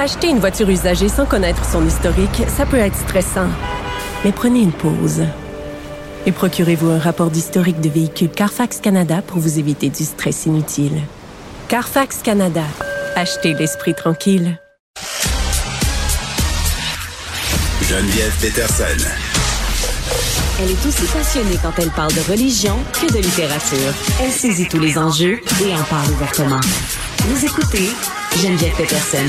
Acheter une voiture usagée sans connaître son historique, ça peut être stressant. Mais prenez une pause. Et procurez-vous un rapport d'historique de véhicule Carfax Canada pour vous éviter du stress inutile. Carfax Canada. Achetez l'esprit tranquille. Geneviève Peterson. Elle est aussi passionnée quand elle parle de religion que de littérature. Elle saisit tous les enjeux et en parle ouvertement. Vous écoutez Geneviève Peterson.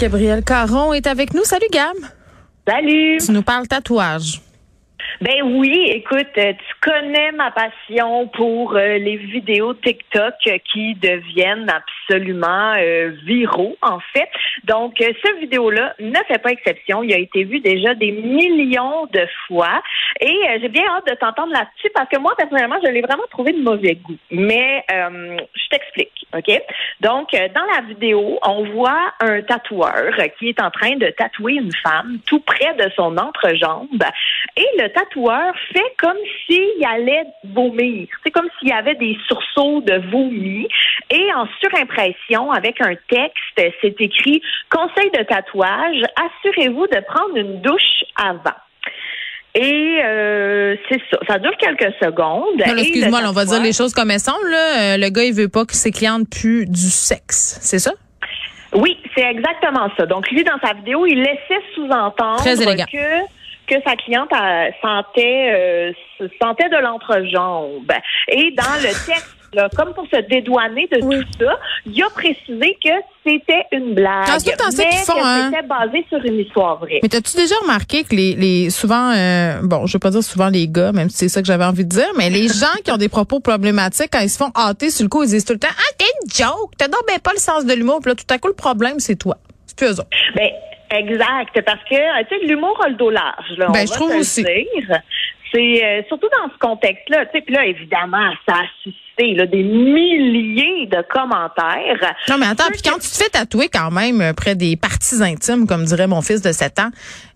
Gabriel Caron est avec nous. Salut Gab. Salut. Tu nous parles tatouage. Ben oui, écoute, euh, tu connais ma passion pour euh, les vidéos TikTok euh, qui deviennent absolument viraux, en fait. Donc, cette vidéo-là ne fait pas exception. Il a été vu déjà des millions de fois. Et j'ai bien hâte de t'entendre là-dessus parce que moi, personnellement, je l'ai vraiment trouvé de mauvais goût. Mais je t'explique, OK? Donc, dans la vidéo, on voit un tatoueur qui est en train de tatouer une femme tout près de son entrejambe. Et le tatoueur fait comme s'il allait vomir. C'est comme s'il y avait des sursauts de vomi. Et en surimpression, avec un texte, c'est écrit Conseil de tatouage, assurez-vous de prendre une douche avant. Et euh, c'est ça. Ça dure quelques secondes. Non, excuse-moi, on va dire les choses comme elles sont. Là. Euh, le gars, il veut pas que ses clientes puent du sexe. C'est ça? Oui, c'est exactement ça. Donc, lui, dans sa vidéo, il laissait sous-entendre que que sa cliente sentait, euh, sentait de l'entrejambe. Et dans le texte, comme pour se dédouaner de tout ça, il a précisé que c'était une blague. Ah, c'est tout ça qu'ils font, hein? C'était basé sur une histoire vraie. Mais t'as-tu déjà remarqué que les, les souvent, euh, bon, je veux pas dire souvent les gars, même si c'est ça que j'avais envie de dire, mais les gens qui ont des propos problématiques, quand ils se font hâter sur le coup, ils disent tout le temps, ah, t'es une joke, t'as donc ben pas le sens de l'humour, puis là, tout à coup, le problème, c'est toi. C'est plus eux autres. Ben, Exact, parce que tu sais l'humour a le dos large. Là, ben, je trouve aussi. C'est euh, surtout dans ce contexte-là, tu sais, puis là évidemment ça a suscité là, des milliers de commentaires. Non mais attends, puis quand tu te fais tatouer quand même euh, près des parties intimes, comme dirait mon fils de 7 ans,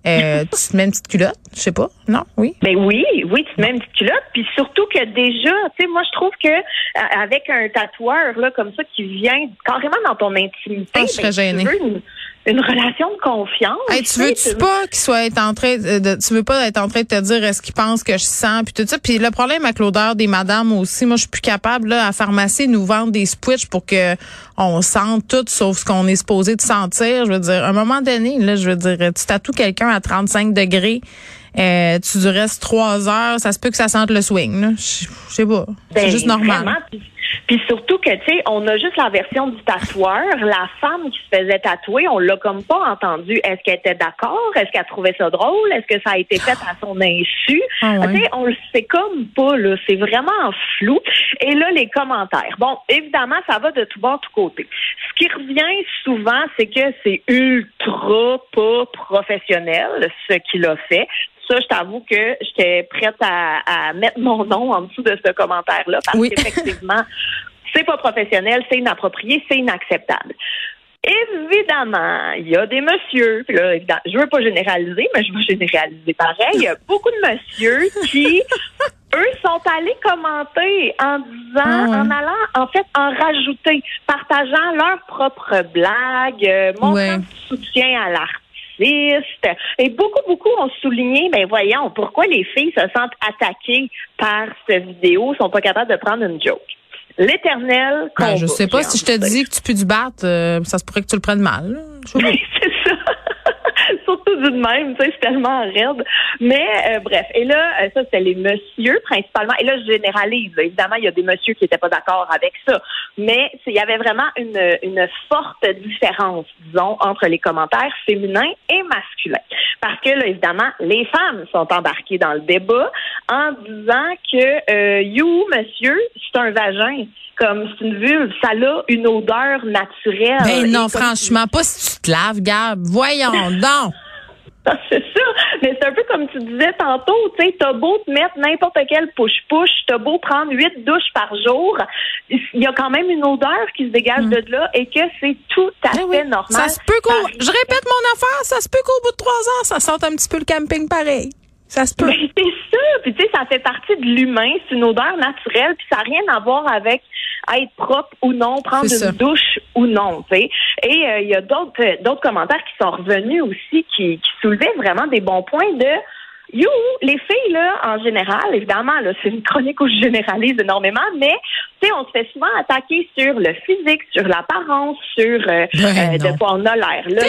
euh, tu te mets une petite culotte, je sais pas, non, oui? Ben oui, oui, tu te mets une petite culotte, puis surtout que déjà, tu sais, moi je trouve que avec un tatoueur là comme ça qui vient carrément dans ton intimité, ah, je serais ben, une relation de confiance. tu veux-tu pas qu'il soit en train de, tu veux pas être en train de te dire est-ce qu'il pense que je sens puis tout ça. Puis le problème avec l'odeur des madames aussi, moi je suis plus capable là à pharmacie nous vendre des switches pour que on sente tout sauf ce qu'on est supposé de sentir. Je veux dire, à un moment donné là, je veux dire, tu tatoues quelqu'un à 35 degrés. Euh, tu restes trois heures, ça se peut que ça sente le swing. Je sais pas. c'est ben, juste normal. Puis surtout que, tu sais, on a juste la version du tatoueur. La femme qui se faisait tatouer, on l'a comme pas entendu. Est-ce qu'elle était d'accord? Est-ce qu'elle trouvait ça drôle? Est-ce que ça a été fait à son insu? Ah tu sais, on le sait comme pas, là. C'est vraiment flou. Et là, les commentaires. Bon, évidemment, ça va de tout bord, tout côté. Ce qui revient souvent, c'est que c'est ultra pas professionnel, ce qu'il a fait ça, je t'avoue que j'étais prête à, mettre mon nom en dessous de ce commentaire-là parce qu'effectivement, c'est pas professionnel, c'est inapproprié, c'est inacceptable. Évidemment, il y a des messieurs, puis là, je veux pas généraliser, mais je veux généraliser pareil. Il y a beaucoup de messieurs qui, eux, sont allés commenter en disant, ah en allant, en fait, en rajouter, partageant leurs propres blagues, euh, montrant soutien à l'artiste et beaucoup, beaucoup ont souligné, ben voyons, pourquoi les filles se sentent attaquées par cette vidéo, sont pas capables de prendre une joke. L'éternel ben, Je sais pas si je te dis que tu peux du battre, euh, ça se pourrait que tu le prennes mal. rendu de même, tu sais, c'est tellement raide. Mais euh, bref, et là, euh, ça, c'était les messieurs principalement. Et là, je généralise. Évidemment, il y a des messieurs qui n'étaient pas d'accord avec ça. Mais il y avait vraiment une, une forte différence, disons, entre les commentaires féminins et masculins. Parce que, là, évidemment, les femmes sont embarquées dans le débat en disant que, euh, you, monsieur, c'est un vagin comme c'est une vulve, ça a une odeur naturelle. Ben non, franchement, pas si tu te laves, Gab. Voyons donc. c'est ça. Mais c'est un peu comme tu disais tantôt, tu sais, t'as beau te mettre n'importe quel push-push, t'as beau prendre huit douches par jour, il y a quand même une odeur qui se dégage mm. de là et que c'est tout à eh fait normal. Ça se peut qu'au, je répète mon affaire, ça se peut qu'au bout de trois ans, ça sente un petit peu le camping pareil. Ça se peut. Puis tu sais, ça fait partie de l'humain. C'est une odeur naturelle. Puis ça n'a rien à voir avec être propre ou non, prendre une douche ou non. Tu sais. Et euh, il y a d'autres euh, d'autres commentaires qui sont revenus aussi qui, qui soulevaient vraiment des bons points de You, les filles, là, en général, évidemment, là, c'est une chronique où je généralise énormément, mais, tu sais, on se fait souvent attaquer sur le physique, sur l'apparence, sur euh, ben de quoi on a l'air, là.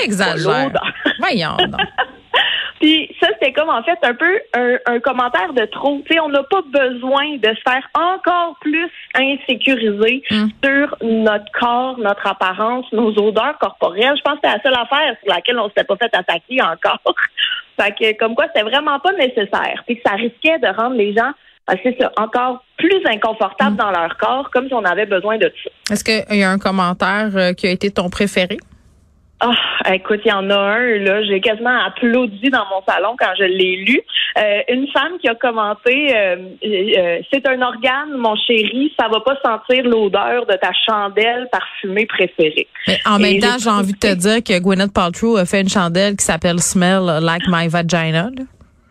Voyons Puis ça, c'était comme en fait un peu un, commentaire de trop. Tu sais, on n'a pas besoin de se faire encore plus insécuriser hmm. sur notre corps, notre apparence, nos odeurs corporelles. Je pense que c'est la seule affaire sur laquelle on s'était pas fait attaquer encore. Fait que comme quoi, c'était vraiment pas nécessaire. Puis ça risquait de rendre les gens c'est ça, encore plus inconfortables hmm. dans leur corps, comme si on avait besoin de ça. Est-ce qu'il y a un commentaire euh, qui a été ton préféré? Ah, écoute, il y en a un, là, j'ai quasiment applaudi dans mon salon quand je l'ai lu. Euh, une femme qui a commenté euh, euh, C'est un organe, mon chéri, ça va pas sentir l'odeur de ta chandelle parfumée préférée. Mais en même temps, j'ai envie de te dire que Gwyneth Paltrow a fait une chandelle qui s'appelle Smell Like My Vagina.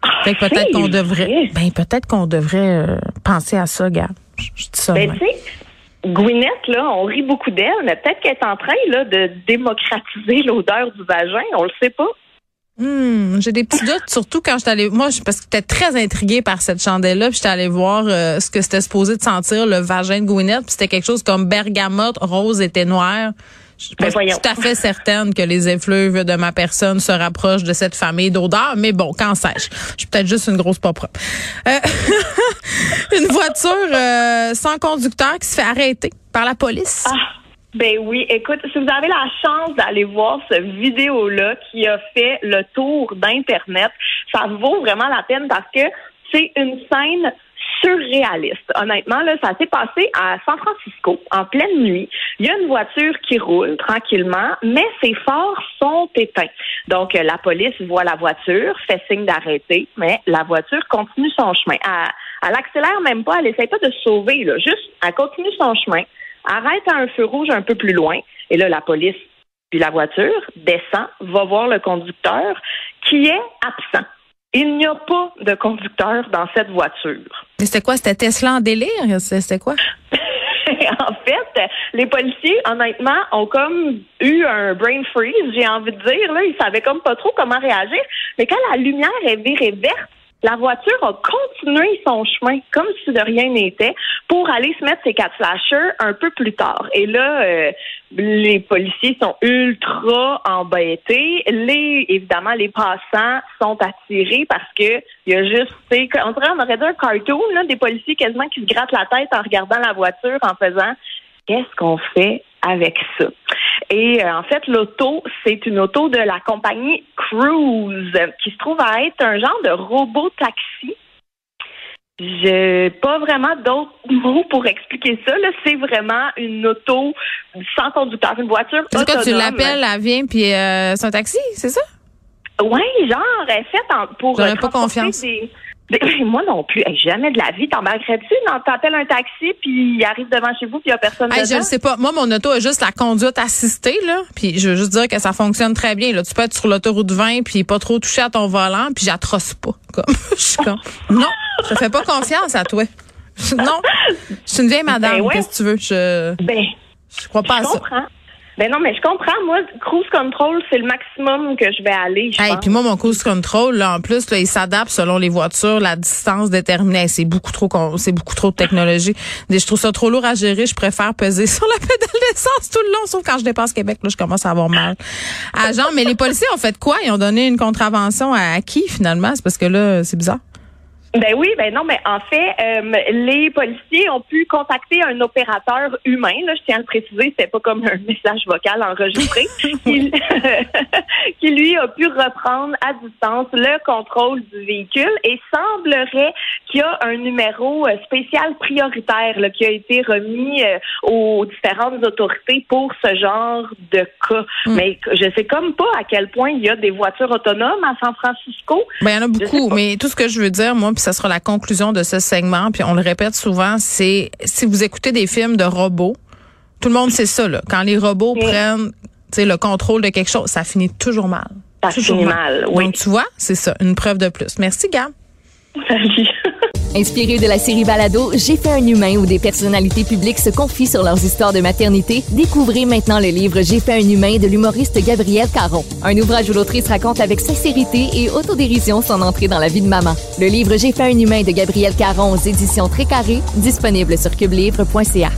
Ah, peut-être qu'on devrait ben peut-être qu'on devrait penser à ça, gars. Je, dis ça. Ben, Gwyneth, là, on rit beaucoup d'elle, mais peut-être qu'elle est en train là, de démocratiser l'odeur du vagin. On le sait pas. Hmm, j'ai des petits doutes, surtout quand je allée. Moi, parce que j'étais très intriguée par cette chandelle-là, puis j'étais allée voir euh, ce que c'était supposé de sentir le vagin de Gwyneth, puis c'était quelque chose comme bergamote, rose et noir. Je suis ben, tout à fait certaine que les effluves de ma personne se rapprochent de cette famille d'odeurs, mais bon, quand sais-je? Je suis peut-être juste une grosse pas propre. Euh, une voiture euh, sans conducteur qui se fait arrêter par la police. Ah, ben oui, écoute, si vous avez la chance d'aller voir cette vidéo-là qui a fait le tour d'Internet, ça vaut vraiment la peine parce que c'est une scène surréaliste. Honnêtement, là, ça s'est passé à San Francisco en pleine nuit. Il y a une voiture qui roule tranquillement, mais ses phares sont éteints. Donc, euh, la police voit la voiture, fait signe d'arrêter, mais la voiture continue son chemin. Elle, elle accélère même pas, elle essaie pas de sauver. Juste, elle continue son chemin, arrête à un feu rouge un peu plus loin, et là, la police puis la voiture descend, va voir le conducteur qui est absent. Il n'y a pas de conducteur dans cette voiture. C'était quoi? C'était Tesla en délire? C'était quoi? en fait, les policiers, honnêtement, ont comme eu un brain freeze, j'ai envie de dire. Là, ils savaient comme pas trop comment réagir. Mais quand la lumière est virée verte, la voiture a continué son chemin comme si de rien n'était pour aller se mettre ses quatre flashers un peu plus tard. Et là, euh, les policiers sont ultra embêtés. Les, évidemment, les passants sont attirés parce que il y a juste, on dirait, on aurait dit un cartoon, là, des policiers quasiment qui se grattent la tête en regardant la voiture en faisant qu'est-ce qu'on fait avec ça? Et euh, en fait, l'auto, c'est une auto de la compagnie Cruise qui se trouve à être un genre de robot taxi. J'ai pas vraiment d'autres mots pour expliquer ça. C'est vraiment une auto sans conducteur, une voiture C'est que tu l'appelles, elle vient, puis euh, c'est un taxi, c'est ça? Oui, genre, elle fait pour... J'aurais pas confiance. moi non plus. jamais de la vie. T'embarquerais-tu? T'appelles un taxi, puis il arrive devant chez vous, puis il n'y a personne hey, Je ne sais pas. Moi, mon auto a juste la conduite assistée, là. Puis je veux juste dire que ça fonctionne très bien. Là. Tu peux être sur l'autoroute 20, puis pas trop toucher à ton volant, puis j'atroce pas. Comme. je suis comme, non, je fais pas confiance à toi. non, je suis une vieille madame. Ben Qu'est-ce que tu veux? Je, ben, je crois pas à ça. Ben non, mais je comprends. Moi, cruise control, c'est le maximum que je vais aller. Je Hey, puis moi, mon cruise control, là, en plus, là, il s'adapte selon les voitures, la distance déterminée. C'est beaucoup trop, c'est beaucoup trop de technologie. Je trouve ça trop lourd à gérer. Je préfère peser sur la pédale d'essence tout le long, sauf quand je dépasse Québec, là, je commence à avoir mal. Ah, genre, mais les policiers ont fait quoi? Ils ont donné une contravention à, à qui, finalement? C'est parce que là, c'est bizarre. Ben oui, ben non, mais en fait, euh, les policiers ont pu contacter un opérateur humain. Là, je tiens à le préciser, c'est pas comme un message vocal enregistré, qui, qui lui a pu reprendre à distance le contrôle du véhicule et semblerait qu'il y a un numéro euh, spécial prioritaire là, qui a été remis euh, aux différentes autorités pour ce genre de cas. Mais je sais comme pas à quel point il y a des voitures autonomes à San Francisco. Ben, il y en a beaucoup, mais tout ce que je veux dire, moi, ça sera la conclusion de ce segment, puis on le répète souvent, c'est si vous écoutez des films de robots, tout le monde sait ça, là. Quand les robots Mm. prennent tu sais, le contrôle de quelque chose, ça finit toujours mal. Ça toujours finit mal, oui. Donc, tu vois, c'est ça, une preuve de plus. Merci, Gab. Salut. Inspiré de la série Balado, J'ai fait un humain où des personnalités publiques se confient sur leurs histoires de maternité, découvrez maintenant le livre J'ai fait un humain de l'humoriste Gabrielle Caron. Un ouvrage où l'autrice raconte avec sincérité et autodérision son entrée dans la vie de maman. Le livre J'ai fait un humain de Gabrielle Caron aux éditions Très Carré, disponible sur cubelivre.ca.